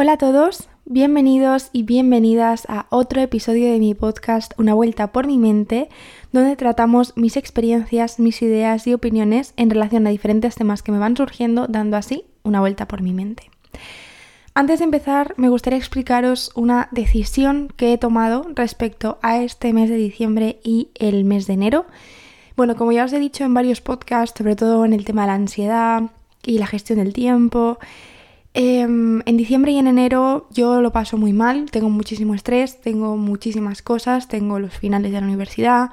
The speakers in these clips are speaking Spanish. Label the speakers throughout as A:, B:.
A: Hola a todos, bienvenidos y bienvenidas a otro episodio de mi podcast Una vuelta por mi mente, donde tratamos mis experiencias, mis ideas y opiniones en relación a diferentes temas que me van surgiendo, dando así una vuelta por mi mente. Antes de empezar, me gustaría explicaros una decisión que he tomado respecto a este mes de diciembre y el mes de enero. Bueno, como ya os he dicho en varios podcasts, sobre todo en el tema de la ansiedad y la gestión del tiempo, Em, en diciembre y en enero yo lo paso muy mal, tengo muchísimo estrés, tengo muchísimas cosas, tengo los finales de la universidad,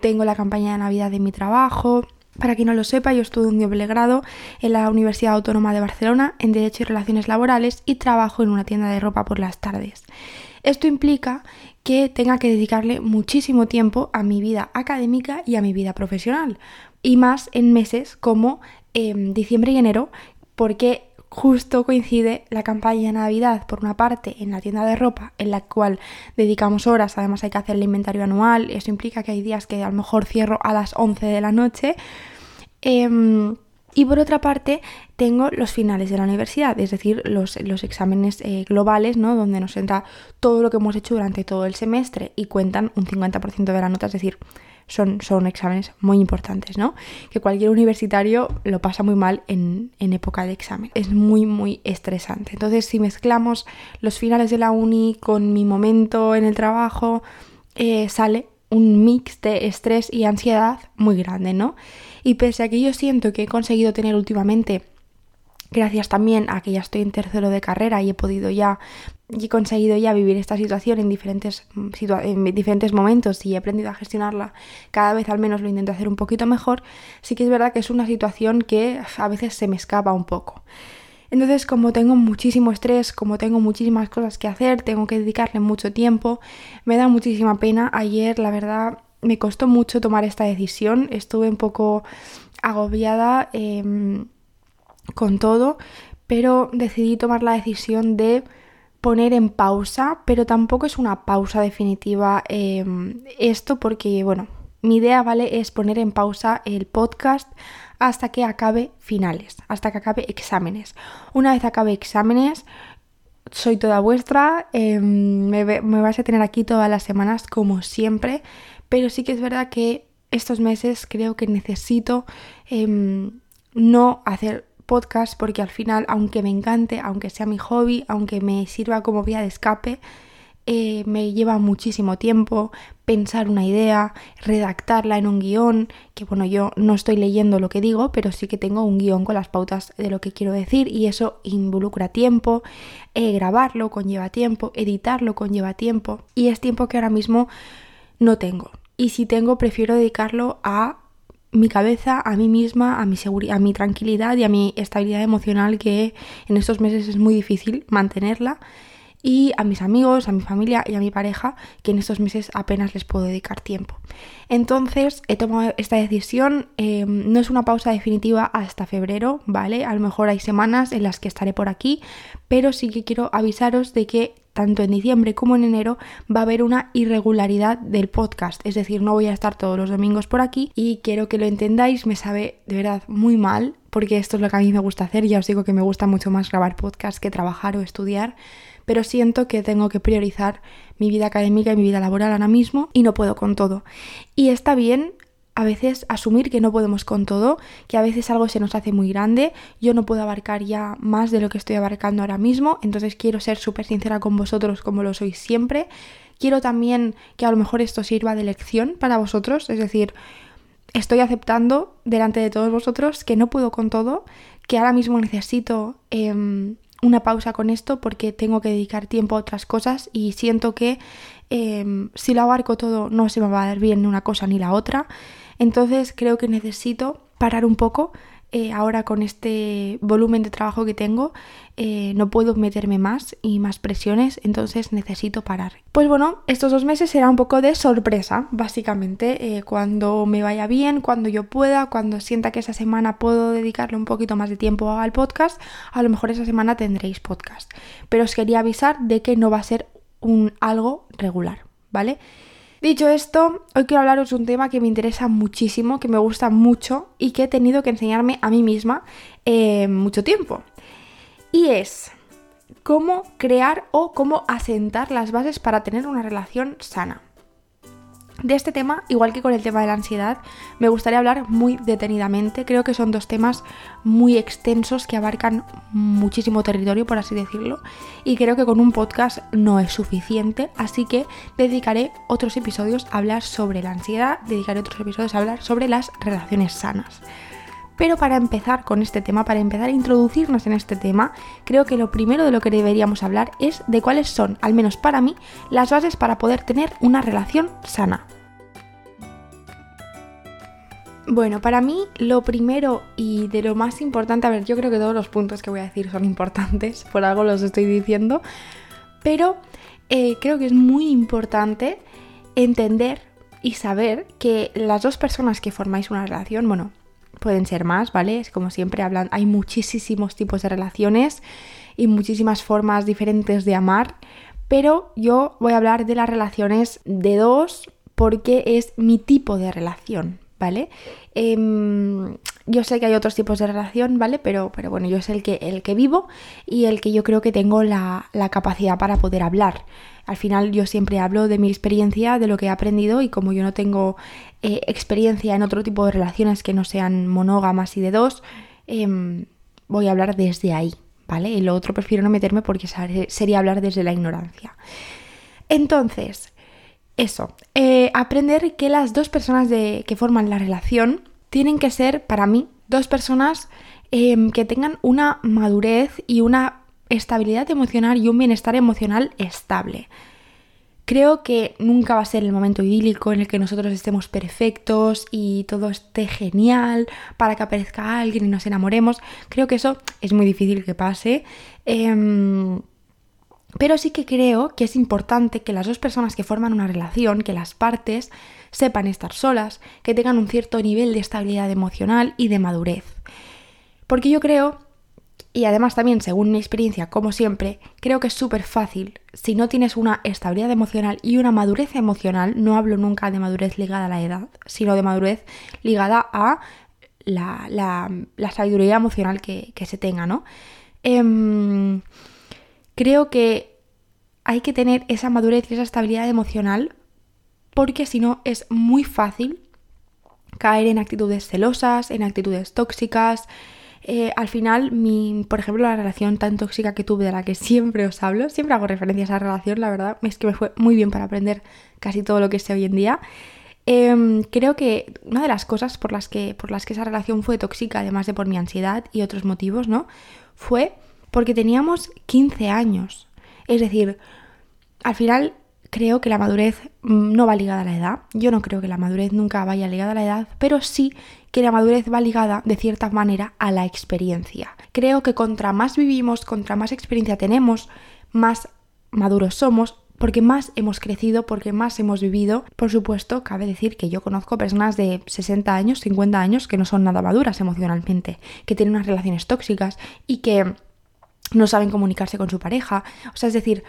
A: tengo la campaña de Navidad de mi trabajo. Para quien no lo sepa, yo estudio un doble grado en la Universidad Autónoma de Barcelona en Derecho y Relaciones Laborales y trabajo en una tienda de ropa por las tardes. Esto implica que tenga que dedicarle muchísimo tiempo a mi vida académica y a mi vida profesional, y más en meses como em, diciembre y enero, porque justo coincide la campaña de Navidad, por una parte, en la tienda de ropa, en la cual dedicamos horas, además hay que hacer el inventario anual, eso implica que hay días que a lo mejor cierro a las 11 de la noche. Em, y por otra parte, tengo los finales de la universidad, es decir, los, los exámenes eh, globales, ¿no? Donde nos entra todo lo que hemos hecho durante todo el semestre y cuentan un 50% de la nota, es decir, son, son exámenes muy importantes, ¿no? Que cualquier universitario lo pasa muy mal en, época de examen. Es muy, muy estresante. Entonces, si mezclamos los finales de la uni con mi momento en el trabajo, eh, sale un mix de estrés y ansiedad muy grande, ¿no? Y pese a que yo siento que he conseguido tener últimamente gracias también a que ya estoy en tercero de carrera y he podido ya y he conseguido ya vivir esta situación en diferentes, mm, en diferentes momentos y he aprendido a gestionarla, cada vez al menos lo intento hacer un poquito mejor, sí que es verdad que es una situación que a veces se me escapa un poco. Entonces, como tengo muchísimo estrés, como tengo muchísimas cosas que hacer, tengo que dedicarle mucho tiempo, me da muchísima pena. Ayer, la verdad, me costó mucho tomar esta decisión, estuve un poco agobiada em, con todo, pero decidí tomar la decisión de poner en pausa, pero tampoco es una pausa definitiva em, esto porque, bueno, mi idea, ¿vale? Es poner en pausa el podcast hasta que acabe finales, hasta que acabe exámenes. Una vez acabe exámenes, soy toda vuestra, em, me, vais a tener aquí todas las semanas como siempre, pero sí que es verdad que estos meses creo que necesito em, no hacer podcast porque al final, aunque me encante, aunque sea mi hobby, aunque me sirva como vía de escape, eh, me lleva muchísimo tiempo pensar una idea, redactarla en un guion, que bueno, yo no estoy leyendo lo que digo, pero sí que tengo un guion con las pautas de lo que quiero decir y eso involucra tiempo, eh, grabarlo conlleva tiempo, editarlo conlleva tiempo y es tiempo que ahora mismo no tengo. Y si tengo, prefiero dedicarlo a mi cabeza, a mí misma, a mi, a mi tranquilidad y a mi estabilidad emocional que en estos meses es muy difícil mantenerla y a mis amigos, a mi familia y a mi pareja, que en estos meses apenas les puedo dedicar tiempo. Entonces he tomado esta decisión, em, no es una pausa definitiva hasta febrero, ¿vale? A lo mejor hay semanas en las que estaré por aquí, pero sí que quiero avisaros de que tanto en diciembre como en enero va a haber una irregularidad del podcast, es decir, no voy a estar todos los domingos por aquí y quiero que lo entendáis, me sabe de verdad muy mal, porque esto es lo que a mí me gusta hacer, ya os digo que me gusta mucho más grabar podcast que trabajar o estudiar pero siento que tengo que priorizar mi vida académica y mi vida laboral ahora mismo y no puedo con todo. Y está bien a veces asumir que no podemos con todo, que a veces algo se nos hace muy grande, yo no puedo abarcar ya más de lo que estoy abarcando ahora mismo, entonces quiero ser súper sincera con vosotros como lo soy siempre. Quiero también que a lo mejor esto sirva de lección para vosotros, es decir, estoy aceptando delante de todos vosotros que no puedo con todo, que ahora mismo necesito em, una pausa con esto porque tengo que dedicar tiempo a otras cosas y siento que em, si lo abarco todo no se me va a dar bien ni una cosa ni la otra. Entonces creo que necesito parar un poco, eh, ahora con este volumen de trabajo que tengo eh, no puedo meterme más y más presiones, entonces necesito parar. Pues bueno, estos dos meses será un poco de sorpresa, básicamente, eh, cuando me vaya bien, cuando yo pueda, cuando sienta que esa semana puedo dedicarle un poquito más de tiempo al podcast, a lo mejor esa semana tendréis podcast. Pero os quería avisar de que no va a ser un algo regular, ¿vale? Dicho esto, hoy quiero hablaros de un tema que me interesa muchísimo, que me gusta mucho y que he tenido que enseñarme a mí misma eh, mucho tiempo. Y es, cómo crear o cómo asentar las bases para tener una relación sana. De este tema, igual que con el tema de la ansiedad, me gustaría hablar muy detenidamente. Creo que son dos temas muy extensos que abarcan muchísimo territorio, por así decirlo, y creo que con un podcast no es suficiente, así que dedicaré otros episodios a hablar sobre la ansiedad, dedicaré otros episodios a hablar sobre las relaciones sanas. Pero para empezar con este tema, para empezar a introducirnos en este tema, creo que lo primero de lo que deberíamos hablar es de cuáles son, al menos para mí, las bases para poder tener una relación sana. Bueno, para mí lo primero y de lo más importante, a ver, yo creo que todos los puntos que voy a decir son importantes, por algo los estoy diciendo, pero eh, creo que es muy importante entender y saber que las dos personas que formáis una relación, bueno, pueden ser más, ¿vale? Es como siempre hablan, hay muchísimos tipos de relaciones y muchísimas formas diferentes de amar, pero yo voy a hablar de las relaciones de dos porque es mi tipo de relación, ¿vale? Em, yo sé que hay otros tipos de relación, ¿vale? Pero, pero bueno, yo es el que, el que vivo y el que yo creo que tengo la, la capacidad para poder hablar. Al final yo siempre hablo de mi experiencia, de lo que he aprendido y como yo no tengo eh, experiencia en otro tipo de relaciones que no sean monógamas y de dos, em, voy a hablar desde ahí, ¿vale? Y lo otro prefiero no meterme porque sería hablar desde la ignorancia. Entonces, eso, eh, aprender que las dos personas de, que forman la relación tienen que ser, para mí, dos personas em, que tengan una madurez y una estabilidad emocional y un bienestar emocional estable. Creo que nunca va a ser el momento idílico en el que nosotros estemos perfectos y todo esté genial para que aparezca alguien y nos enamoremos. Creo que eso es muy difícil que pase. Em, pero sí que creo que es importante que las dos personas que forman una relación, que las partes, sepan estar solas, que tengan un cierto nivel de estabilidad emocional y de madurez. Porque yo creo y además también, según mi experiencia, como siempre, creo que es súper fácil. Si no tienes una estabilidad emocional y una madurez emocional, no hablo nunca de madurez ligada a la edad, sino de madurez ligada a la, la, sabiduría emocional que, se tenga, ¿no? Em, creo que hay que tener esa madurez y esa estabilidad emocional porque si no es muy fácil caer en actitudes celosas, en actitudes tóxicas, eh, al final, mi, por ejemplo, la relación tan tóxica que tuve de la que siempre os hablo, siempre hago referencia a esa relación, la verdad, es que me fue muy bien para aprender casi todo lo que sé hoy en día. Em, creo que una de las cosas por las, que, por las que esa relación fue tóxica, además de por mi ansiedad y otros motivos, ¿no? Fue porque teníamos 15 años. Es decir, al final creo que la madurez mm, no va ligada a la edad. Yo no creo que la madurez nunca vaya ligada a la edad, pero sí que la madurez va ligada de cierta manera a la experiencia. Creo que contra más vivimos, contra más experiencia tenemos, más maduros somos, porque más hemos crecido, porque más hemos vivido. Por supuesto, cabe decir que yo conozco personas de 60 años, 50 años, que no son nada maduras emocionalmente, que tienen unas relaciones tóxicas y que no saben comunicarse con su pareja. O sea, es decir,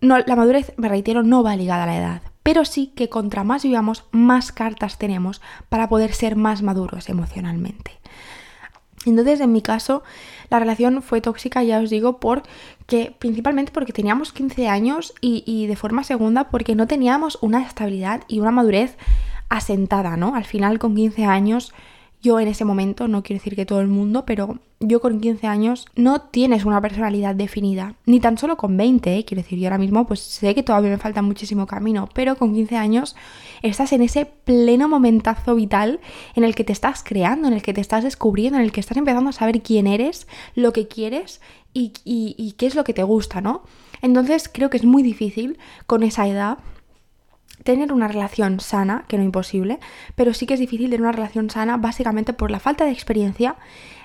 A: no, la madurez, me reitero, no va ligada a la edad pero sí que contra más vivamos, más cartas tenemos para poder ser más maduros emocionalmente. Entonces, en mi caso, la relación fue tóxica, ya os digo, porque principalmente porque teníamos 15 años y, y, de forma segunda porque no teníamos una estabilidad y una madurez asentada, ¿no? Al final, con 15 años, yo en ese momento, no quiero decir que todo el mundo, pero yo con 15 años no tienes una personalidad definida, ni tan solo con 20, ¿eh? quiero decir, yo ahora mismo pues sé que todavía me falta muchísimo camino, pero con 15 años estás en ese pleno momentazo vital en el que te estás creando, en el que te estás descubriendo, en el que estás empezando a saber quién eres, lo que quieres y, y qué es lo que te gusta, ¿no? Entonces creo que es muy difícil con esa edad tener una relación sana, que no imposible, pero sí que es difícil tener una relación sana básicamente por la falta de experiencia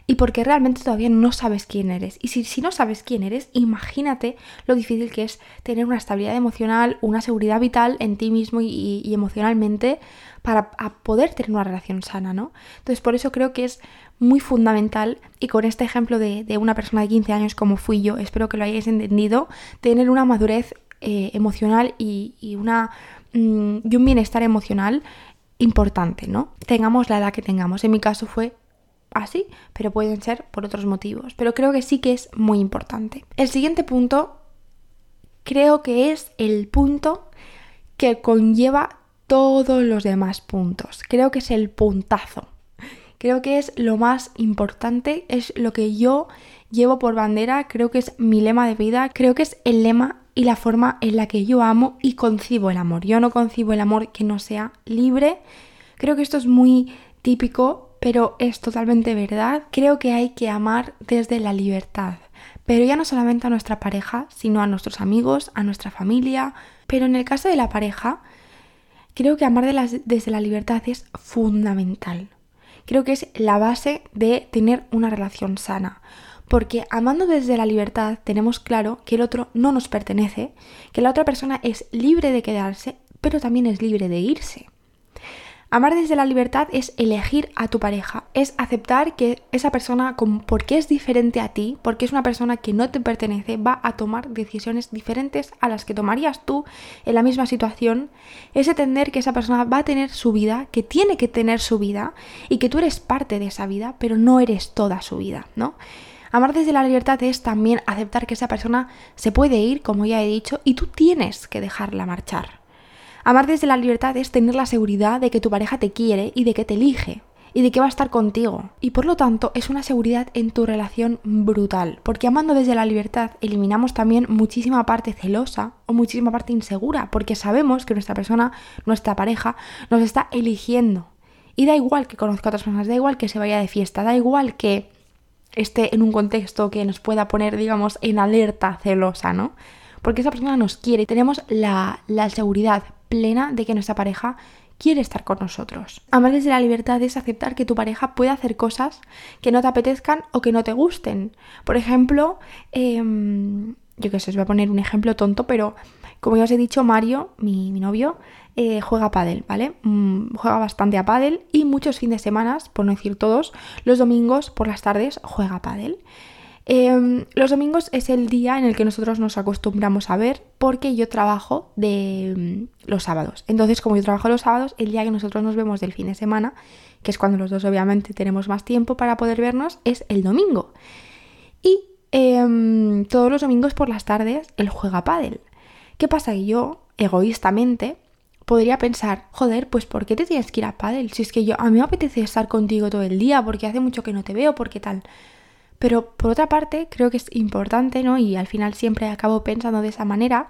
A: y porque realmente todavía no sabes quién eres. Y si, si, no sabes quién eres, imagínate lo difícil que es tener una estabilidad emocional, una seguridad vital en ti mismo y, emocionalmente para poder tener una relación sana, ¿no? Entonces por eso creo que es muy fundamental y con este ejemplo de, una persona de 15 años como fui yo, espero que lo hayáis entendido, tener una madurez eh, emocional y una Mm, y un bienestar emocional importante, ¿no? Tengamos la edad que tengamos. En mi caso fue así, pero pueden ser por otros motivos. Pero creo que sí que es muy importante. El siguiente punto creo que es el punto que conlleva todos los demás puntos. Creo que es el puntazo. Creo que es lo más importante, es lo que yo llevo por bandera, creo que es mi lema de vida, creo que es el lema y la forma en la que yo amo y concibo el amor. Yo no concibo el amor que no sea libre. Creo que esto es muy típico, pero es totalmente verdad. Creo que hay que amar desde la libertad. Pero ya no solamente a nuestra pareja, sino a nuestros amigos, a nuestra familia. Pero en el caso de la pareja, creo que amar desde la libertad es fundamental. Creo que es la base de tener una relación sana. Porque amando desde la libertad tenemos claro que el otro no nos pertenece, que la otra persona es libre de quedarse, pero también es libre de irse. Amar desde la libertad es elegir a tu pareja, es aceptar que esa persona, porque es diferente a ti, porque es una persona que no te pertenece, va a tomar decisiones diferentes a las que tomarías tú en la misma situación, es entender que esa persona va a tener su vida, que tiene que tener su vida y que tú eres parte de esa vida, pero no eres toda su vida, ¿no? Amar desde la libertad es también aceptar que esa persona se puede ir, como ya he dicho, y tú tienes que dejarla marchar. Amar desde la libertad es tener la seguridad de que tu pareja te quiere y de que te elige y de que va a estar contigo. Y por lo tanto es una seguridad en tu relación brutal, porque amando desde la libertad eliminamos también muchísima parte celosa o muchísima parte insegura, porque sabemos que nuestra persona, nuestra pareja, nos está eligiendo. Y da igual que conozca a otras personas, da igual que se vaya de fiesta, da igual que esté en un contexto que nos pueda poner, digamos, en alerta celosa, ¿no? Porque esa persona nos quiere y tenemos la, seguridad plena de que nuestra pareja quiere estar con nosotros. Amar desde la libertad es aceptar que tu pareja puede hacer cosas que no te apetezcan o que no te gusten. Por ejemplo, em, yo qué sé, os voy a poner un ejemplo tonto, pero como ya os he dicho, Mario, mi, mi novio, eh, juega pádel, ¿vale? Mm, juega bastante a pádel y muchos fines de semana, por no decir todos, los domingos por las tardes juega pádel. Em, los domingos es el día en el que nosotros nos acostumbramos a ver porque yo trabajo de mm, los sábados. Entonces, como yo trabajo los sábados, el día que nosotros nos vemos del fin de semana, que es cuando los dos obviamente tenemos más tiempo para poder vernos, es el domingo. Y em, todos los domingos por las tardes él juega pádel. ¿Qué pasa? Que yo, egoístamente, podría pensar, joder, pues ¿por qué te tienes que ir a pádel? Si es que yo, a mí me apetece estar contigo todo el día, porque hace mucho que no te veo, porque tal. Pero por otra parte, creo que es importante, ¿no? Y al final siempre acabo pensando de esa manera,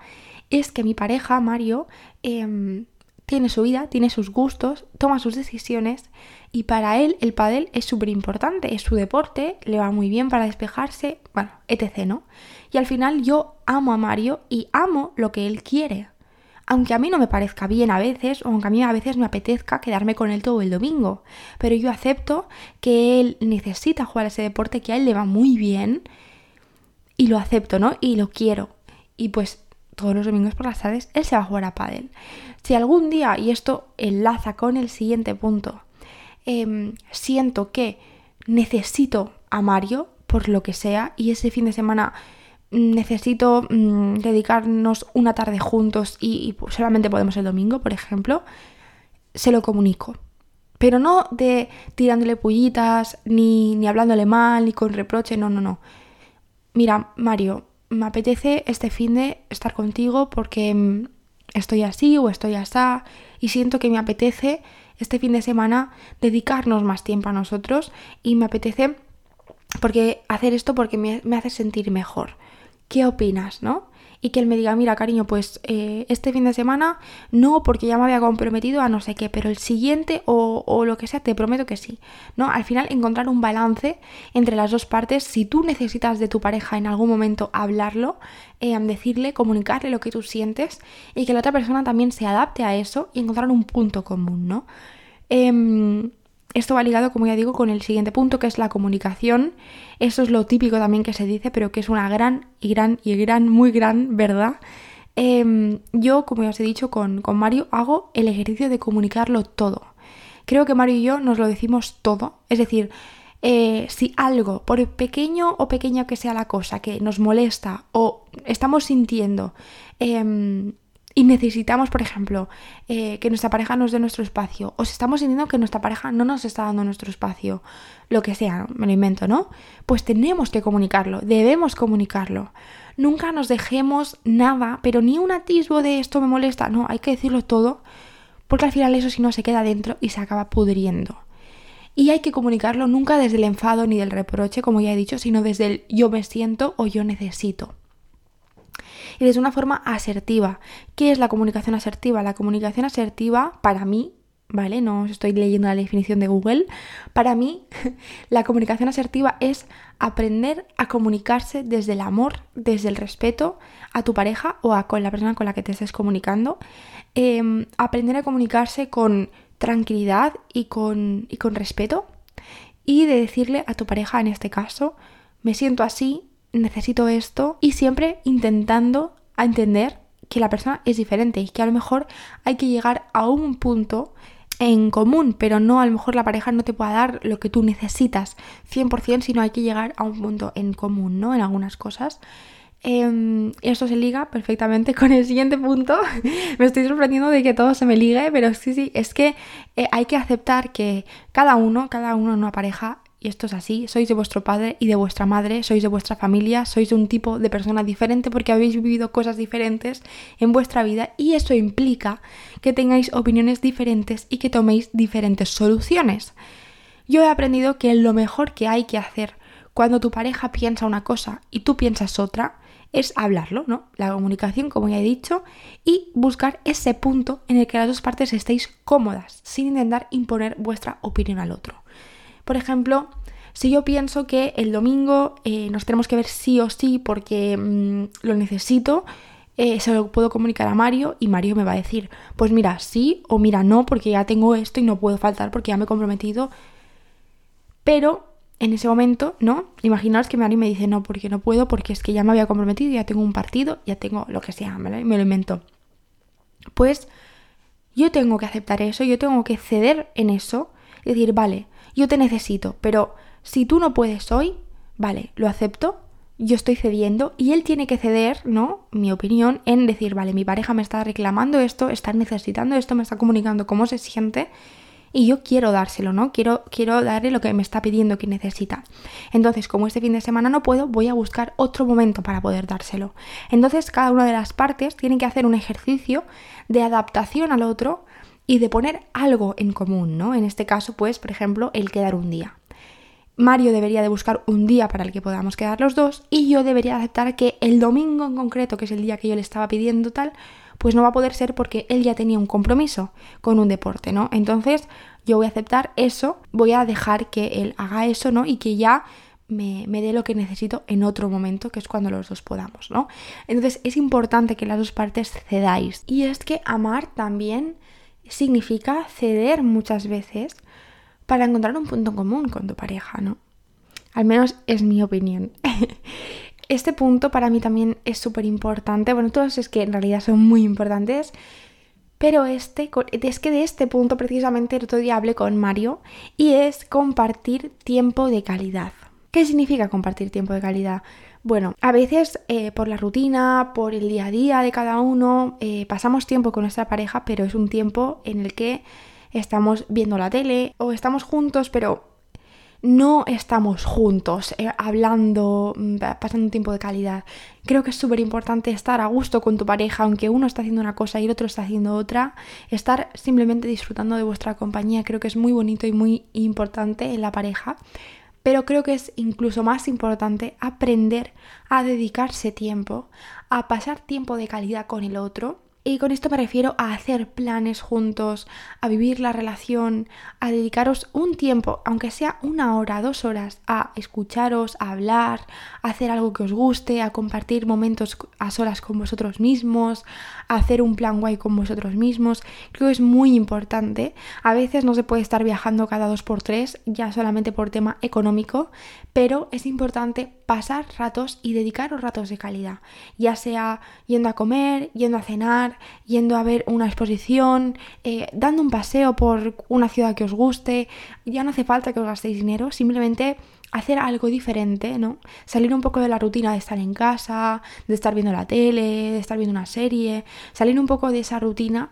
A: es que mi pareja, Mario, em, tiene su vida, tiene sus gustos, toma sus decisiones y para él el pádel es súper importante, es su deporte, le va muy bien para despejarse, bueno, etc., ¿no? Y al final yo amo a Mario y amo lo que él quiere aunque a mí no me parezca bien a veces, o aunque a mí a veces me apetezca quedarme con él todo el domingo, pero yo acepto que él necesita jugar ese deporte, que a él le va muy bien, y lo acepto, ¿no? Y lo quiero. Y pues todos los domingos por las tardes él se va a jugar a pádel. Si algún día, y esto enlaza con el siguiente punto, em, siento que necesito a Mario, por lo que sea, y ese fin de semana necesito mm, dedicarnos una tarde juntos y, solamente podemos el domingo, por ejemplo, se lo comunico. Pero no de tirándole pullitas, ni, ni hablándole mal, ni con reproche, no, no, no. Mira, Mario, me apetece este fin de estar contigo porque mm, estoy así o estoy así y siento que me apetece este fin de semana dedicarnos más tiempo a nosotros y me apetece porque hacer esto porque me, me hace sentir mejor. ¿Qué opinas? ¿No? Y que él me diga, mira, cariño, pues eh, este fin de semana no, porque ya me había comprometido a no sé qué, pero el siguiente o, lo que sea, te prometo que sí. ¿No? Al final encontrar un balance entre las dos partes. Si tú necesitas de tu pareja en algún momento hablarlo, eh, decirle, comunicarle lo que tú sientes y que la otra persona también se adapte a eso y encontrar un punto común, ¿no? Em, esto va ligado, como ya digo, con el siguiente punto, que es la comunicación. Eso es lo típico también que se dice, pero que es una gran y gran y gran, muy gran verdad. Em, yo, como ya os he dicho, con, Mario hago el ejercicio de comunicarlo todo. Creo que Mario y yo nos lo decimos todo. Es decir, eh, si algo, por pequeño o pequeña que sea la cosa, que nos molesta o estamos sintiendo, em, y necesitamos, por ejemplo, eh, que nuestra pareja nos dé nuestro espacio, o si estamos sintiendo que nuestra pareja no nos está dando nuestro espacio, lo que sea, me lo invento, ¿no? Pues tenemos que comunicarlo, debemos comunicarlo. Nunca nos dejemos nada, pero ni un atisbo de esto me molesta, no, hay que decirlo todo, porque al final eso si no se queda dentro y se acaba pudriendo. Y hay que comunicarlo nunca desde el enfado ni del reproche, como ya he dicho, sino desde el yo me siento o yo necesito y desde una forma asertiva. ¿Qué es la comunicación asertiva? La comunicación asertiva, para mí, ¿vale? No os estoy leyendo la definición de Google. Para mí, la comunicación asertiva es aprender a comunicarse desde el amor, desde el respeto a tu pareja o a con la persona con la que te estés comunicando. Em, aprender a comunicarse con tranquilidad y con, y con respeto. Y de decirle a tu pareja, en este caso, me siento así, necesito esto y siempre intentando a entender que la persona es diferente y que a lo mejor hay que llegar a un punto en común, pero no a lo mejor la pareja no te pueda dar lo que tú necesitas 100%, sino hay que llegar a un punto en común, ¿no? En algunas cosas. Eh, esto se liga perfectamente con el siguiente punto. me estoy sorprendiendo de que todo se me ligue, pero sí, sí, es que eh, hay que aceptar que cada uno, cada uno en una pareja y esto es así, sois de vuestro padre y de vuestra madre, sois de vuestra familia, sois de un tipo de persona diferente porque habéis vivido cosas diferentes en vuestra vida y eso implica que tengáis opiniones diferentes y que toméis diferentes soluciones. Yo he aprendido que lo mejor que hay que hacer cuando tu pareja piensa una cosa y tú piensas otra es hablarlo, ¿no? La comunicación, como ya he dicho, y buscar ese punto en el que las dos partes estéis cómodas, sin intentar imponer vuestra opinión al otro. Por ejemplo, si yo pienso que el domingo eh, nos tenemos que ver sí o sí porque mm, lo necesito, eh, se lo puedo comunicar a Mario y Mario me va a decir, pues mira, sí o mira, no, porque ya tengo esto y no puedo faltar porque ya me he comprometido. Pero en ese momento, ¿no? Imaginaos que Mario me dice, no, porque no puedo, porque es que ya me había comprometido, ya tengo un partido, ya tengo lo que sea, me lo invento. Pues yo tengo que aceptar eso, yo tengo que ceder en eso y decir, vale, yo te necesito, pero si tú no puedes hoy, vale, lo acepto, yo estoy cediendo y él tiene que ceder, ¿no? Mi opinión en decir, vale, mi pareja me está reclamando esto, está necesitando esto, me está comunicando cómo se siente y yo quiero dárselo, ¿no? Quiero, quiero darle lo que me está pidiendo que necesita. Entonces, como este fin de semana no puedo, voy a buscar otro momento para poder dárselo. Entonces, cada una de las partes tiene que hacer un ejercicio de adaptación al otro y de poner algo en común, ¿no? En este caso, pues, por ejemplo, el quedar un día. Mario debería de buscar un día para el que podamos quedar los dos y yo debería aceptar que el domingo en concreto, que es el día que yo le estaba pidiendo tal, pues no va a poder ser porque él ya tenía un compromiso con un deporte, ¿no? Entonces yo voy a aceptar eso, voy a dejar que él haga eso, ¿no? Y que ya me, me, dé lo que necesito en otro momento, que es cuando los dos podamos, ¿no? Entonces es importante que las dos partes cedáis. Y es que amar también significa ceder muchas veces para encontrar un punto común con tu pareja, ¿no? Al menos es mi opinión. este punto para mí también es súper importante. Bueno, todos es que en realidad son muy importantes. Pero este, es que de este punto precisamente el otro día hablé con Mario y es compartir tiempo de calidad. ¿Qué significa compartir tiempo de calidad? Bueno, a veces eh, por la rutina, por el día a día de cada uno, eh, pasamos tiempo con nuestra pareja, pero es un tiempo en el que estamos viendo la tele o estamos juntos, pero no estamos juntos eh, hablando, mm, pasando un tiempo de calidad. Creo que es súper importante estar a gusto con tu pareja, aunque uno está haciendo una cosa y el otro está haciendo otra. Estar simplemente disfrutando de vuestra compañía creo que es muy bonito y muy importante en la pareja pero creo que es incluso más importante aprender a dedicarse tiempo, a pasar tiempo de calidad con el otro. Y con esto me refiero a hacer planes juntos, a vivir la relación, a dedicaros un tiempo, aunque sea una hora, dos horas, a escucharos, a hablar, a hacer algo que os guste, a compartir momentos a solas con vosotros mismos, hacer un plan guay con vosotros mismos. Creo que es muy importante. A veces no se puede estar viajando cada dos por tres, ya solamente por tema económico, pero es importante pasar ratos y dedicaros ratos de calidad, ya sea yendo a comer, yendo a cenar, yendo a ver una exposición, eh, dando un paseo por una ciudad que os guste, ya no hace falta que os gastéis dinero, simplemente hacer algo diferente, ¿no? Salir un poco de la rutina de estar en casa, de estar viendo la tele, de estar viendo una serie, salir un poco de esa rutina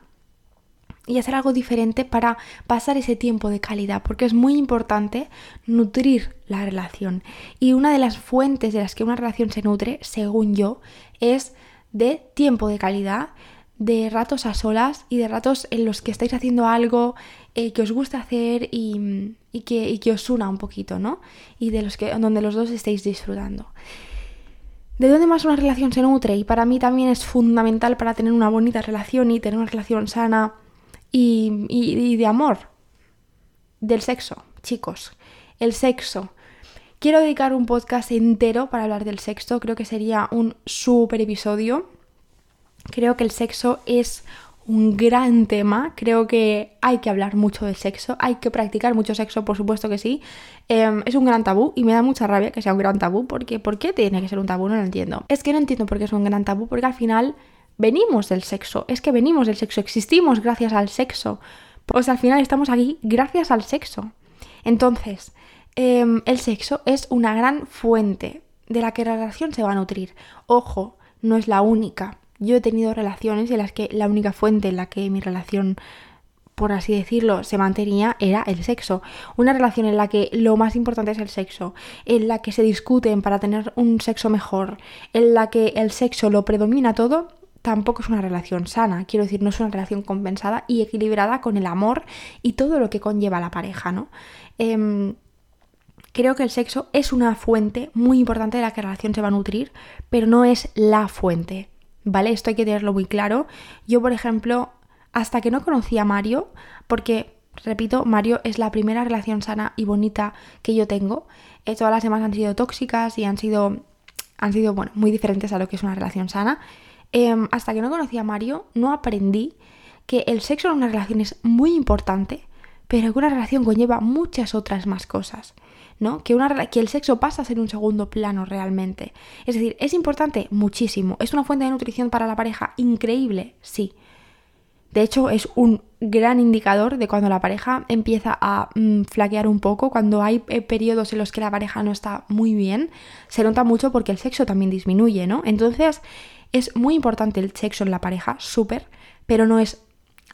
A: y hacer algo diferente para pasar ese tiempo de calidad, porque es muy importante nutrir la relación. Y una de las fuentes de las que una relación se nutre, según yo, es de tiempo de calidad, de ratos a solas y de ratos en los que estáis haciendo algo eh, que os gusta hacer y, que, que, os una un poquito, ¿no? Y de los que, donde los dos estéis disfrutando. ¿De dónde más una relación se nutre? Y para mí también es fundamental para tener una bonita relación y tener una relación sana y, de amor. Del sexo, chicos. El sexo. Quiero dedicar un podcast entero para hablar del sexo. Creo que sería un super episodio. Creo que el sexo es un gran tema. Creo que hay que hablar mucho del sexo. Hay que practicar mucho sexo, por supuesto que sí. Em, es un gran tabú y me da mucha rabia que sea un gran tabú. Porque ¿por qué tiene que ser un tabú? No lo entiendo. Es que no entiendo por qué es un gran tabú. Porque al final venimos del sexo, es que venimos del sexo, existimos gracias al sexo. Pues al final estamos aquí gracias al sexo. Entonces, em, el sexo es una gran fuente de la que la relación se va a nutrir. Ojo, no es la única. Yo he tenido relaciones en las que la única fuente en la que mi relación, por así decirlo, se mantenía era el sexo. Una relación en la que lo más importante es el sexo, en la que se discuten para tener un sexo mejor, en la que el sexo lo predomina todo, tampoco es una relación sana, quiero decir, no es una relación compensada y equilibrada con el amor y todo lo que conlleva la pareja, ¿no? Em, creo que el sexo es una fuente muy importante de la que la relación se va a nutrir, pero no es la fuente, ¿vale? Esto hay que tenerlo muy claro. Yo, por ejemplo, hasta que no conocí a Mario, porque, repito, Mario es la primera relación sana y bonita que yo tengo, eh, todas las demás han sido tóxicas y han sido, han sido, bueno, muy diferentes a lo que es una relación sana. Em, hasta que no conocí a Mario, no aprendí que el sexo en una relación es muy importante, pero que una relación conlleva muchas otras más cosas. ¿No? Que, una, que el sexo pasa a ser un segundo plano realmente. Es decir, ¿es importante? Muchísimo. ¿Es una fuente de nutrición para la pareja? Increíble, sí. De hecho, es un gran indicador de cuando la pareja empieza a mm, flaquear un poco, cuando hay eh, periodos en los que la pareja no está muy bien, se nota mucho porque el sexo también disminuye, ¿no? Entonces, es muy importante el sexo en la pareja, súper, pero no es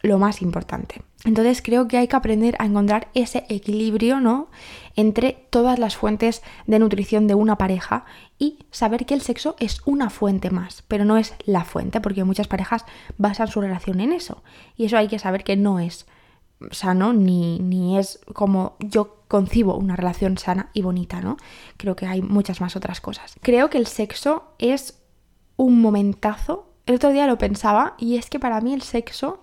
A: lo más importante. Entonces creo que hay que aprender a encontrar ese equilibrio, ¿no? Entre todas las fuentes de nutrición de una pareja y saber que el sexo es una fuente más, pero no es la fuente, porque muchas parejas basan su relación en eso. Y eso hay que saber que no es sano ni, ni es como yo concibo una relación sana y bonita, ¿no? Creo que hay muchas más otras cosas. Creo que el sexo es un momentazo. El otro día lo pensaba y es que para mí el sexo...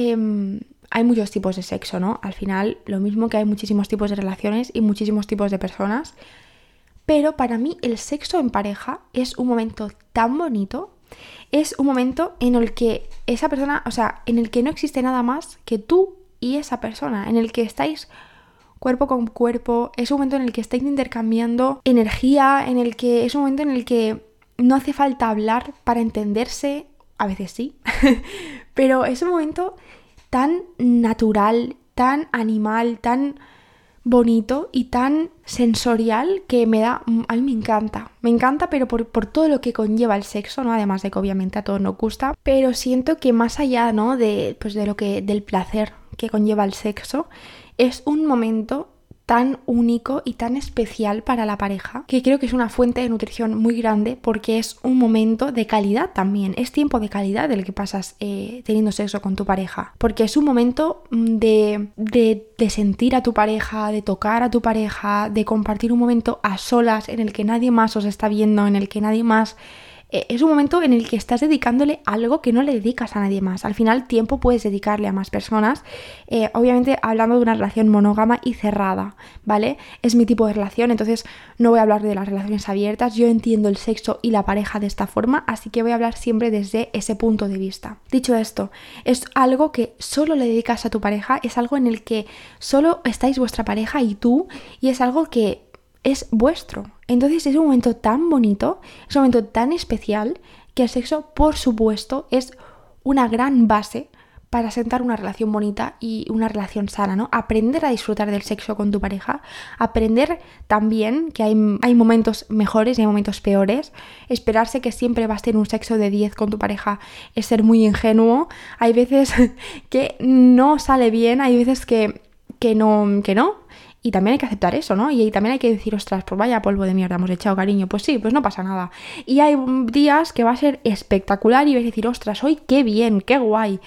A: Em, hay muchos tipos de sexo, ¿no? Al final, lo mismo que hay muchísimos tipos de relaciones y muchísimos tipos de personas. Pero para mí el sexo en pareja es un momento tan bonito. Es un momento en el que esa persona, o sea, en el que no existe nada más que tú y esa persona, en el que estáis cuerpo con cuerpo, es un momento en el que estáis intercambiando energía, en el que es un momento en el que no hace falta hablar para entenderse, a veces sí, pero es un momento tan natural, tan animal, tan bonito y tan sensorial que me da, a mí me encanta, me encanta pero por, todo lo que conlleva el sexo, ¿no? Además de que obviamente a todos nos gusta, pero siento que más allá, ¿no? De, pues de lo que, del placer que conlleva el sexo, es un momento tan único y tan especial para la pareja que creo que es una fuente de nutrición muy grande porque es un momento de calidad también, es tiempo de calidad el que pasas eh, teniendo sexo con tu pareja, porque es un momento mm, de, de, de sentir a tu pareja, de tocar a tu pareja, de compartir un momento a solas en el que nadie más os está viendo, en el que nadie más eh, es un momento en el que estás dedicándole algo que no le dedicas a nadie más. Al final, tiempo puedes dedicarle a más personas. Eh, obviamente, hablando de una relación monógama y cerrada, ¿vale? Es mi tipo de relación, entonces no voy a hablar de las relaciones abiertas. Yo entiendo el sexo y la pareja de esta forma, así que voy a hablar siempre desde ese punto de vista. Dicho esto, es algo que solo le dedicas a tu pareja, es algo en el que solo estáis vuestra pareja y tú, y es algo que es vuestro. Entonces es un momento tan bonito, es un momento tan especial que el sexo, por supuesto, es una gran base para sentar una relación bonita y una relación sana, ¿no? Aprender a disfrutar del sexo con tu pareja, aprender también que hay, hay, momentos mejores y hay momentos peores, esperarse que siempre vas a tener un sexo de 10 con tu pareja es ser muy ingenuo, hay veces que no sale bien, hay veces que, que no, que no, y también hay que aceptar eso, ¿no? Y también hay que decir, ostras, pues vaya polvo de mierda hemos echado, cariño. Pues sí, pues no pasa nada. Y hay días que va a ser espectacular y vas a decir, ostras, hoy qué bien, qué guay.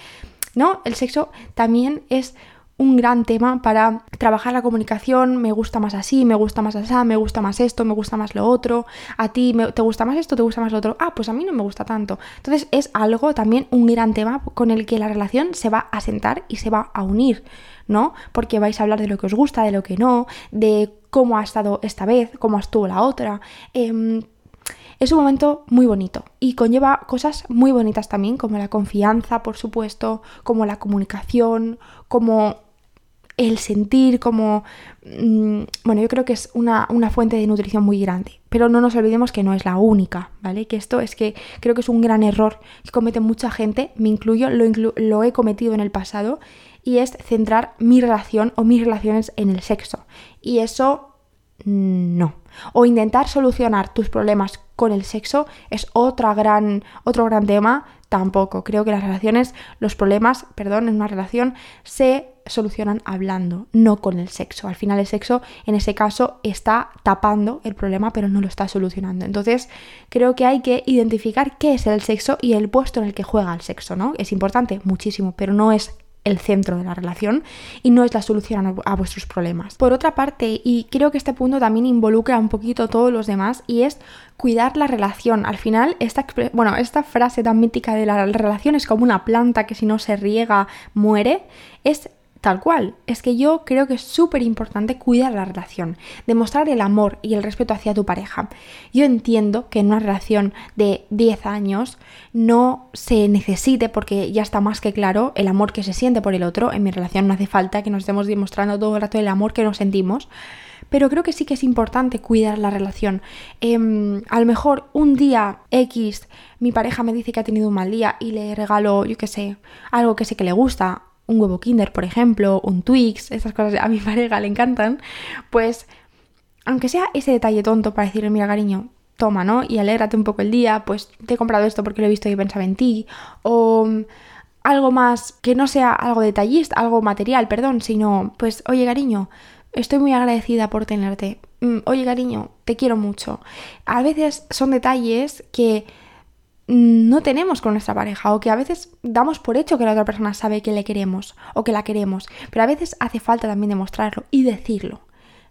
A: ¿No? El sexo también es un gran tema para trabajar la comunicación, me gusta más así, me gusta más así, me gusta más esto, me gusta más lo otro, a ti te gusta más esto, te gusta más lo otro, ah, pues a mí no me gusta tanto. Entonces es algo también un gran tema con el que la relación se va a sentar y se va a unir, ¿no? Porque vais a hablar de lo que os gusta, de lo que no, de cómo ha estado esta vez, cómo estuvo la otra. Eh, es un momento muy bonito y conlleva cosas muy bonitas también, como la confianza, por supuesto, como la comunicación, como el sentir, como... Mm, bueno, yo creo que es una, fuente de nutrición muy grande. Pero no nos olvidemos que no es la única, ¿vale? Que esto es que creo que es un gran error que comete mucha gente, me incluyo, lo, lo he cometido en el pasado, y es centrar mi relación o mis relaciones en el sexo. Y eso no. O intentar solucionar tus problemas con el sexo es otra gran, otro gran tema. Tampoco. Creo que las relaciones, los problemas, perdón, en una relación se solucionan hablando, no con el sexo. Al final el sexo en ese caso está tapando el problema, pero no lo está solucionando. Entonces creo que hay que identificar qué es el sexo y el puesto en el que juega el sexo, ¿no? Es importante, muchísimo, pero no es el centro de la relación y no es la solución a, vuestros problemas. Por otra parte, y creo que este punto también involucra un poquito a todos los demás, y es cuidar la relación. Al final, esta, bueno, esta frase tan mítica de la relación es como una planta que si no se riega muere, es Tal cual, es que yo creo que es súper importante cuidar la relación, demostrar el amor y el respeto hacia tu pareja. Yo entiendo que en una relación de 10 años no se necesite, porque ya está más que claro, el amor que se siente por el otro. En mi relación no hace falta que nos estemos demostrando todo el rato el amor que nos sentimos. Pero creo que sí que es importante cuidar la relación. Em, a lo mejor un día X mi pareja me dice que ha tenido un mal día y le regalo, yo qué sé, algo que sé que le gusta un huevo Kinder, por ejemplo, un Twix, esas cosas a mi pareja le encantan, pues aunque sea ese detalle tonto para decirle, mira cariño, toma, ¿no? Y alégrate un poco el día, pues te he comprado esto porque lo he visto y pensaba en ti, o mm, algo más que no sea algo detallista, algo material, perdón, sino, pues, oye cariño, estoy muy agradecida por tenerte, mm, oye cariño, te quiero mucho. A veces son detalles que no tenemos con nuestra pareja o que a veces damos por hecho que la otra persona sabe que le queremos o que la queremos, pero a veces hace falta también demostrarlo y decirlo,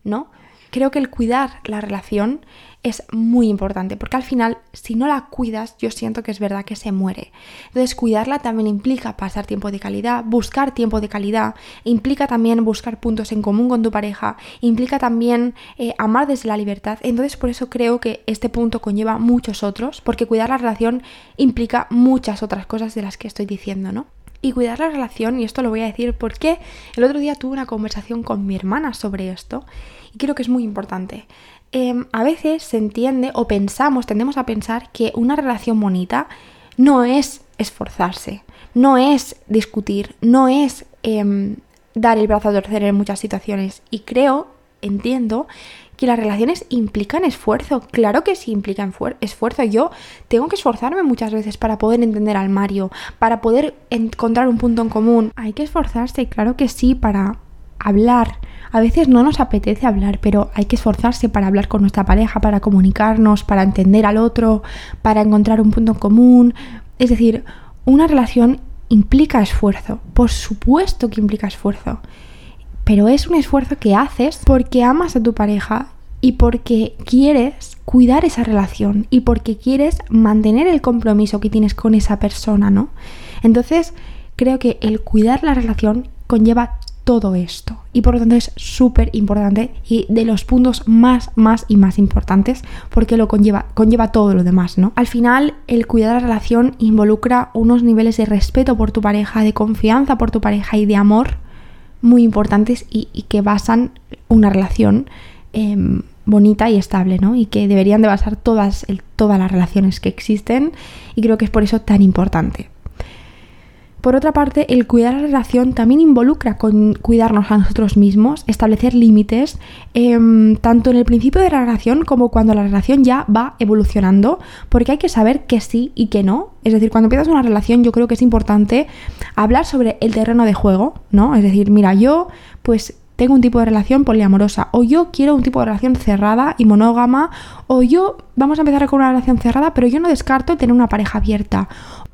A: ¿no? Creo que el cuidar la relación es muy importante, porque al final, si no la cuidas, yo siento que es verdad que se muere. Entonces, cuidarla también implica pasar tiempo de calidad, buscar tiempo de calidad, implica también buscar puntos en común con tu pareja, implica también eh, amar desde la libertad. Entonces, por eso creo que este punto conlleva muchos otros, porque cuidar la relación implica muchas otras cosas de las que estoy diciendo, ¿no? Y cuidar la relación, y esto lo voy a decir porque el otro día tuve una conversación con mi hermana sobre esto y creo que es muy importante. Em, a veces se entiende o pensamos, tendemos a pensar que una relación bonita no es esforzarse, no es discutir, no es em, dar el brazo a torcer en muchas situaciones. Y creo, entiendo, que las relaciones implican esfuerzo. Claro que sí implican esfuerzo. Yo tengo que esforzarme muchas veces para poder entender al Mario, para poder encontrar un punto en común. Hay que esforzarse, claro que sí, para hablar a veces no nos apetece hablar, pero hay que esforzarse para hablar con nuestra pareja, para comunicarnos, para entender al otro, para encontrar un punto en común. Es decir, una relación implica esfuerzo, por supuesto que implica esfuerzo, pero es un esfuerzo que haces porque amas a tu pareja y porque quieres cuidar esa relación y porque quieres mantener el compromiso que tienes con esa persona, ¿no? Entonces, creo que el cuidar la relación conlleva todo esto. Y por lo tanto es súper importante y de los puntos más, más y más importantes porque lo conlleva, conlleva todo lo demás, ¿no? Al final, el cuidar la relación involucra unos niveles de respeto por tu pareja, de confianza por tu pareja y de amor muy importantes y, que basan una relación em, bonita y estable, ¿no? Y que deberían de basar todas, todas las relaciones que existen y creo que es por eso tan importante. Por otra parte, el cuidar la relación también involucra con cuidarnos a nosotros mismos, establecer límites, em, tanto en el principio de la relación como cuando la relación ya va evolucionando, porque hay que saber que sí y que no. Es decir, cuando empiezas una relación yo creo que es importante hablar sobre el terreno de juego, ¿no? Es decir, mira, yo pues tengo un tipo de relación poliamorosa, o yo quiero un tipo de relación cerrada y monógama, o yo vamos a empezar con una relación cerrada, pero yo no descarto tener una pareja abierta.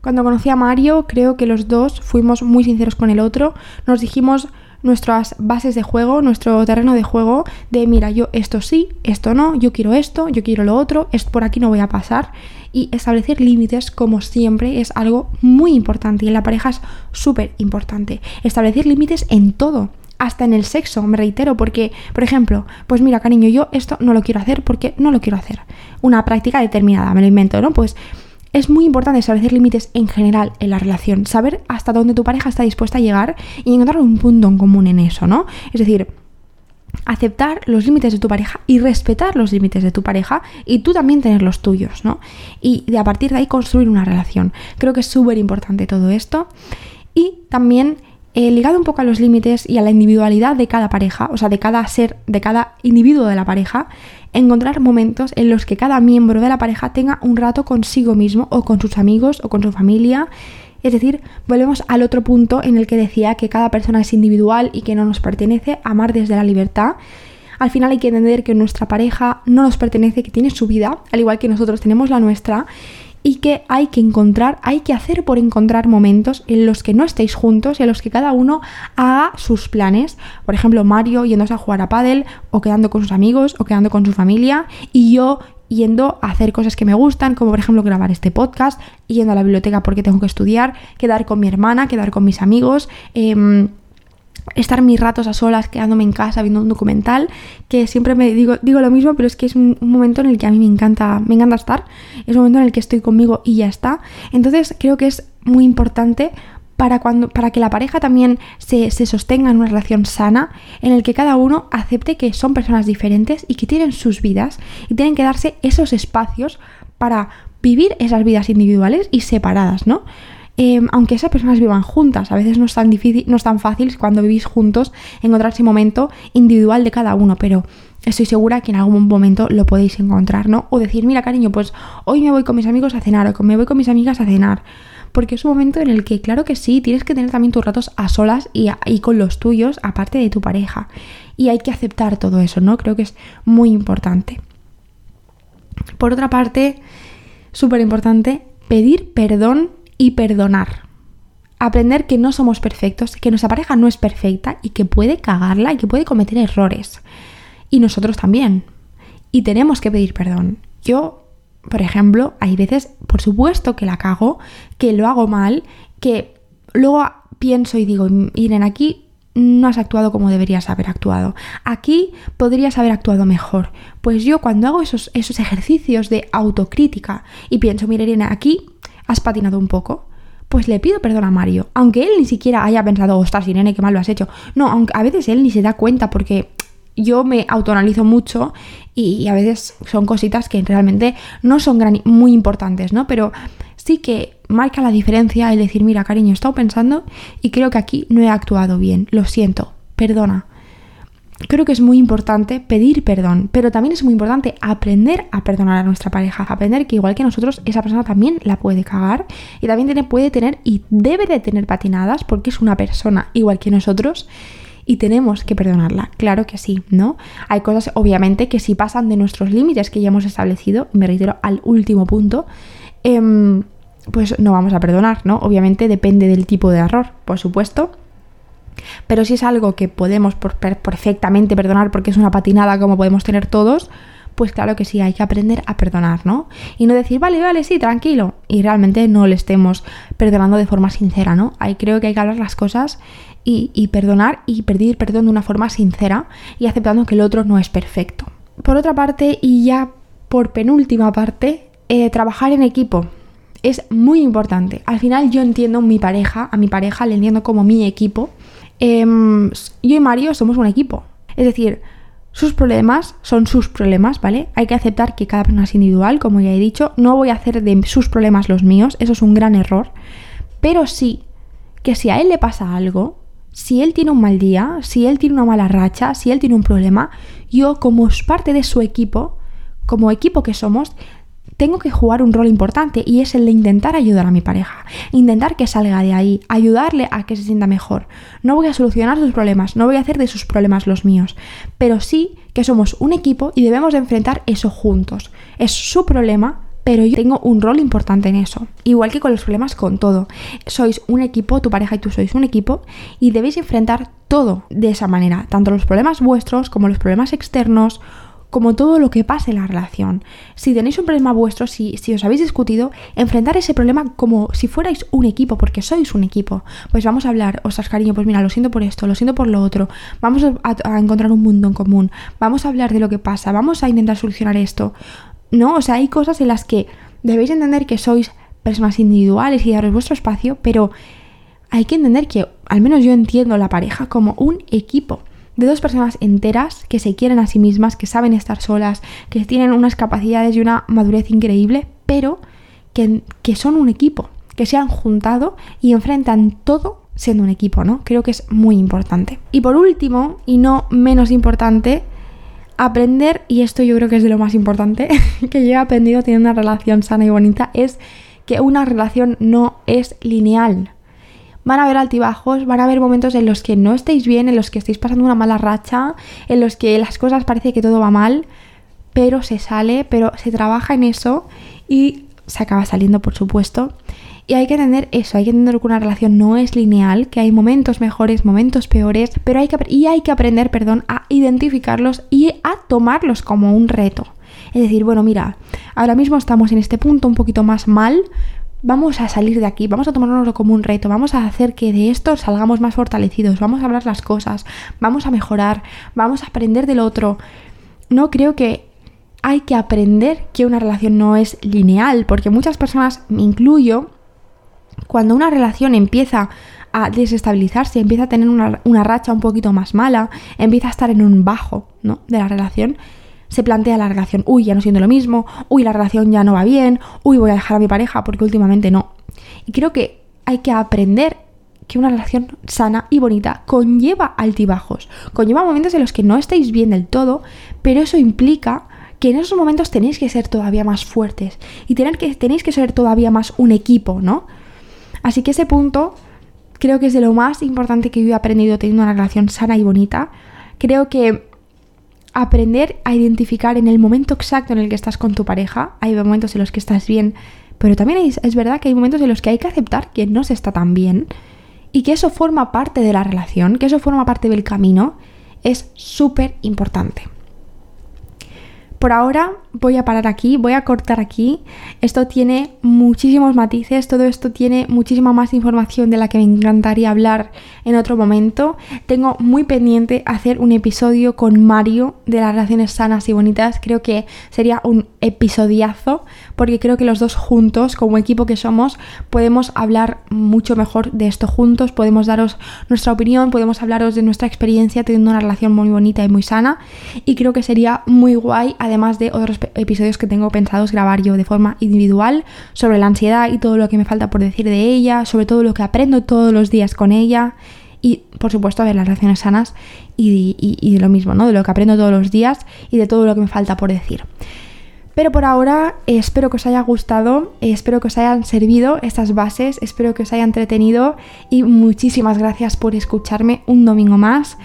A: Cuando conocí a Mario, creo que los dos fuimos muy sinceros con el otro, nos dijimos nuestras bases de juego, nuestro terreno de juego, de mira, yo esto sí, esto no, yo quiero esto, yo quiero lo otro, es por aquí no voy a pasar. Y establecer límites, como siempre, es algo muy importante y en la pareja es súper importante. Establecer límites en todo hasta en el sexo, me reitero, porque, por ejemplo, pues mira, cariño, yo esto no lo quiero hacer porque no lo quiero hacer. Una práctica determinada, me lo invento, ¿no? Pues es muy importante establecer límites en general en la relación, saber hasta dónde tu pareja está dispuesta a llegar y encontrar un punto en común en eso, ¿no? Es decir, aceptar los límites de tu pareja y respetar los límites de tu pareja y tú también tener los tuyos, ¿no? Y de a partir de ahí construir una relación. Creo que es súper importante todo esto. Y también eh, ligado un poco a los límites y a la individualidad de cada pareja, o sea, de cada ser, de cada individuo de la pareja, encontrar momentos en los que cada miembro de la pareja tenga un rato consigo mismo o con sus amigos o con su familia. Es decir, volvemos al otro punto en el que decía que cada persona es individual y que no nos pertenece, amar desde la libertad. Al final hay que entender que nuestra pareja no nos pertenece, que tiene su vida, al igual que nosotros tenemos la nuestra, y que hay que encontrar, hay que hacer por encontrar momentos en los que no estéis juntos y en los que cada uno haga sus planes. Por ejemplo, Mario yéndose a jugar a pádel o quedando con sus amigos o quedando con su familia y yo yendo a hacer cosas que me gustan, como por ejemplo grabar este podcast, yendo a la biblioteca porque tengo que estudiar, quedar con mi hermana, quedar con mis amigos. Em, estar mis ratos a solas quedándome en casa viendo un documental, que siempre me digo, digo lo mismo, pero es que es un, momento en el que a mí me encanta, me encanta estar, es un momento en el que estoy conmigo y ya está. Entonces creo que es muy importante para, cuando, para que la pareja también se, se, sostenga en una relación sana, en el que cada uno acepte que son personas diferentes y que tienen sus vidas y tienen que darse esos espacios para vivir esas vidas individuales y separadas, ¿no? Em, aunque esas personas vivan juntas, a veces no es tan difícil, no es tan fácil cuando vivís juntos encontrar ese momento individual de cada uno, pero estoy segura que en algún momento lo podéis encontrar, ¿no? O decir, mira cariño, pues hoy me voy con mis amigos a cenar o me voy con mis amigas a cenar. Porque es un momento en el que, claro que sí, tienes que tener también tus ratos a solas y, y con los tuyos, aparte de tu pareja. Y hay que aceptar todo eso, ¿no? Creo que es muy importante. Por otra parte, súper importante, pedir perdón y perdonar. Aprender que no somos perfectos, que nuestra pareja no es perfecta y que puede cagarla y que puede cometer errores. Y nosotros también. Y tenemos que pedir perdón. Yo, por ejemplo, hay veces, por supuesto que la cago, que lo hago mal, que luego pienso y digo, miren, aquí no has actuado como deberías haber actuado. Aquí podrías haber actuado mejor. Pues yo cuando hago esos, esos ejercicios de autocrítica y pienso, miren, aquí has patinado un poco, pues le pido perdón a Mario. Aunque él ni siquiera haya pensado, ostras, Irene, qué mal lo has hecho. No, aunque a veces él ni se da cuenta porque yo me autoanalizo mucho y, a veces son cositas que realmente no son muy importantes, ¿no? Pero sí que marca la diferencia el decir, mira, cariño, he estado pensando y creo que aquí no he actuado bien. Lo siento, perdona creo que es muy importante pedir perdón, pero también es muy importante aprender a perdonar a nuestra pareja, aprender que igual que nosotros, esa persona también la puede cagar y también tiene, puede tener y debe de tener patinadas porque es una persona igual que nosotros y tenemos que perdonarla, claro que sí, ¿no? Hay cosas obviamente que si pasan de nuestros límites que ya hemos establecido, me reitero al último punto, em, pues no vamos a perdonar, ¿no? Obviamente depende del tipo de error, por supuesto pero si es algo que podemos perfectamente perdonar porque es una patinada como podemos tener todos, pues claro que sí, hay que aprender a perdonar, ¿no? Y no decir, vale, vale, sí, tranquilo. Y realmente no le estemos perdonando de forma sincera, ¿no? Ahí creo que hay que hablar las cosas y, perdonar y pedir perdón de una forma sincera y aceptando que el otro no es perfecto. Por otra parte, y ya por penúltima parte, eh, trabajar en equipo es muy importante. Al final yo entiendo a mi pareja, a mi pareja le entiendo como mi equipo Em, yo y Mario somos un equipo. Es decir, sus problemas son sus problemas, ¿vale? Hay que aceptar que cada persona es individual, como ya he dicho. No voy a hacer de sus problemas los míos, eso es un gran error. Pero sí que si a él le pasa algo, si él tiene un mal día, si él tiene una mala racha, si él tiene un problema, yo como parte de su equipo, como equipo que somos, tengo que jugar un rol importante y es el de intentar ayudar a mi pareja, intentar que salga de ahí, ayudarle a que se sienta mejor. No voy a solucionar sus problemas, no voy a hacer de sus problemas los míos, pero sí que somos un equipo y debemos de enfrentar eso juntos. Es su problema, pero yo tengo un rol importante en eso. Igual que con los problemas con todo. Sois un equipo, tu pareja y tú sois un equipo y debéis enfrentar todo de esa manera, tanto los problemas vuestros como los problemas externos como todo lo que pase en la relación. Si tenéis un problema vuestro, si, si, os habéis discutido, enfrentar ese problema como si fuerais un equipo, porque sois un equipo. Pues vamos a hablar, ostras cariño, pues mira, lo siento por esto, lo siento por lo otro, vamos a, a encontrar un mundo en común, vamos a hablar de lo que pasa, vamos a intentar solucionar esto. ¿no? O sea, hay cosas en las que debéis entender que sois personas individuales y daros vuestro espacio, pero hay que entender que, al menos yo entiendo la pareja como un equipo de dos personas enteras que se quieren a sí mismas, que saben estar solas, que tienen unas capacidades y una madurez increíble, pero que, que son un equipo, que se han juntado y enfrentan todo siendo un equipo, ¿no? Creo que es muy importante. Y por último, y no menos importante, aprender, y esto yo creo que es de lo más importante que yo he aprendido teniendo una relación sana y bonita, es que una relación no es lineal. Van a haber altibajos, van a haber momentos en los que no estéis bien, en los que estéis pasando una mala racha, en los que las cosas parece que todo va mal, pero se sale, pero se trabaja en eso y se acaba saliendo, por supuesto. Y hay que entender eso, hay que entender que una relación no es lineal, que hay momentos mejores, momentos peores, pero hay que, y hay que aprender, perdón, a identificarlos y a tomarlos como un reto. Es decir, bueno, mira, ahora mismo estamos en este punto un poquito más mal, vamos a salir de aquí, vamos a tomárnoslo como un reto, vamos a hacer que de esto salgamos más fortalecidos, vamos a hablar las cosas, vamos a mejorar, vamos a aprender del otro. No creo que hay que aprender que una relación no es lineal, porque muchas personas, me incluyo, cuando una relación empieza a desestabilizarse, empieza a tener una, racha un poquito más mala, empieza a estar en un bajo ¿no? de la relación, se plantea la relación, uy, ya no siendo lo mismo, uy, la relación ya no va bien, uy, voy a dejar a mi pareja porque últimamente no. Y creo que hay que aprender que una relación sana y bonita conlleva altibajos, conlleva momentos en los que no estáis bien del todo, pero eso implica que en esos momentos tenéis que ser todavía más fuertes y tener que, tenéis que ser todavía más un equipo, ¿no? Así que ese punto creo que es de lo más importante que yo he aprendido teniendo una relación sana y bonita. Creo que aprender a identificar en el momento exacto en el que estás con tu pareja, hay momentos en los que estás bien, pero también es, es verdad que hay momentos en los que hay que aceptar que no se está tan bien y que eso forma parte de la relación, que eso forma parte del camino, es súper importante. Por ahora voy a parar aquí, voy a cortar aquí. Esto tiene muchísimos matices, todo esto tiene muchísima más información de la que me encantaría hablar en otro momento. Tengo muy pendiente hacer un episodio con Mario de las relaciones sanas y bonitas. Creo que sería un episodiazo porque creo que los dos juntos, como equipo que somos, podemos hablar mucho mejor de esto juntos, podemos daros nuestra opinión, podemos hablaros de nuestra experiencia teniendo una relación muy bonita y muy sana y creo que sería muy guay además de otros episodios que tengo pensados grabar yo de forma individual sobre la ansiedad y todo lo que me falta por decir de ella, sobre todo lo que aprendo todos los días con ella y por supuesto de las relaciones sanas y, de lo mismo, ¿no? De lo que aprendo todos los días y de todo lo que me falta por decir. Pero por ahora espero que os haya gustado, espero que os hayan servido estas bases, espero que os haya entretenido y muchísimas gracias por escucharme un domingo más.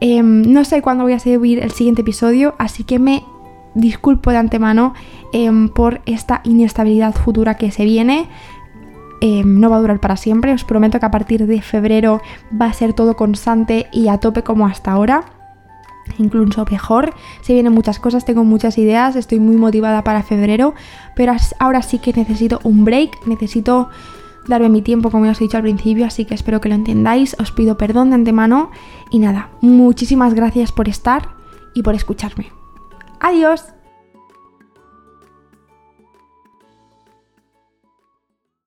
A: Em, no sé cuándo voy a subir el siguiente episodio, así que me disculpo de antemano em, por esta inestabilidad futura que se viene. Em, no va a durar para siempre, os prometo que a partir de febrero va a ser todo constante y a tope como hasta ahora. Incluso mejor, se vienen muchas cosas, tengo muchas ideas, estoy muy motivada para febrero, pero ahora sí que necesito un break, necesito darme mi tiempo como ya os he dicho al principio, así que espero que lo entendáis, os pido perdón de antemano y nada, muchísimas gracias por estar y por escucharme. Adiós.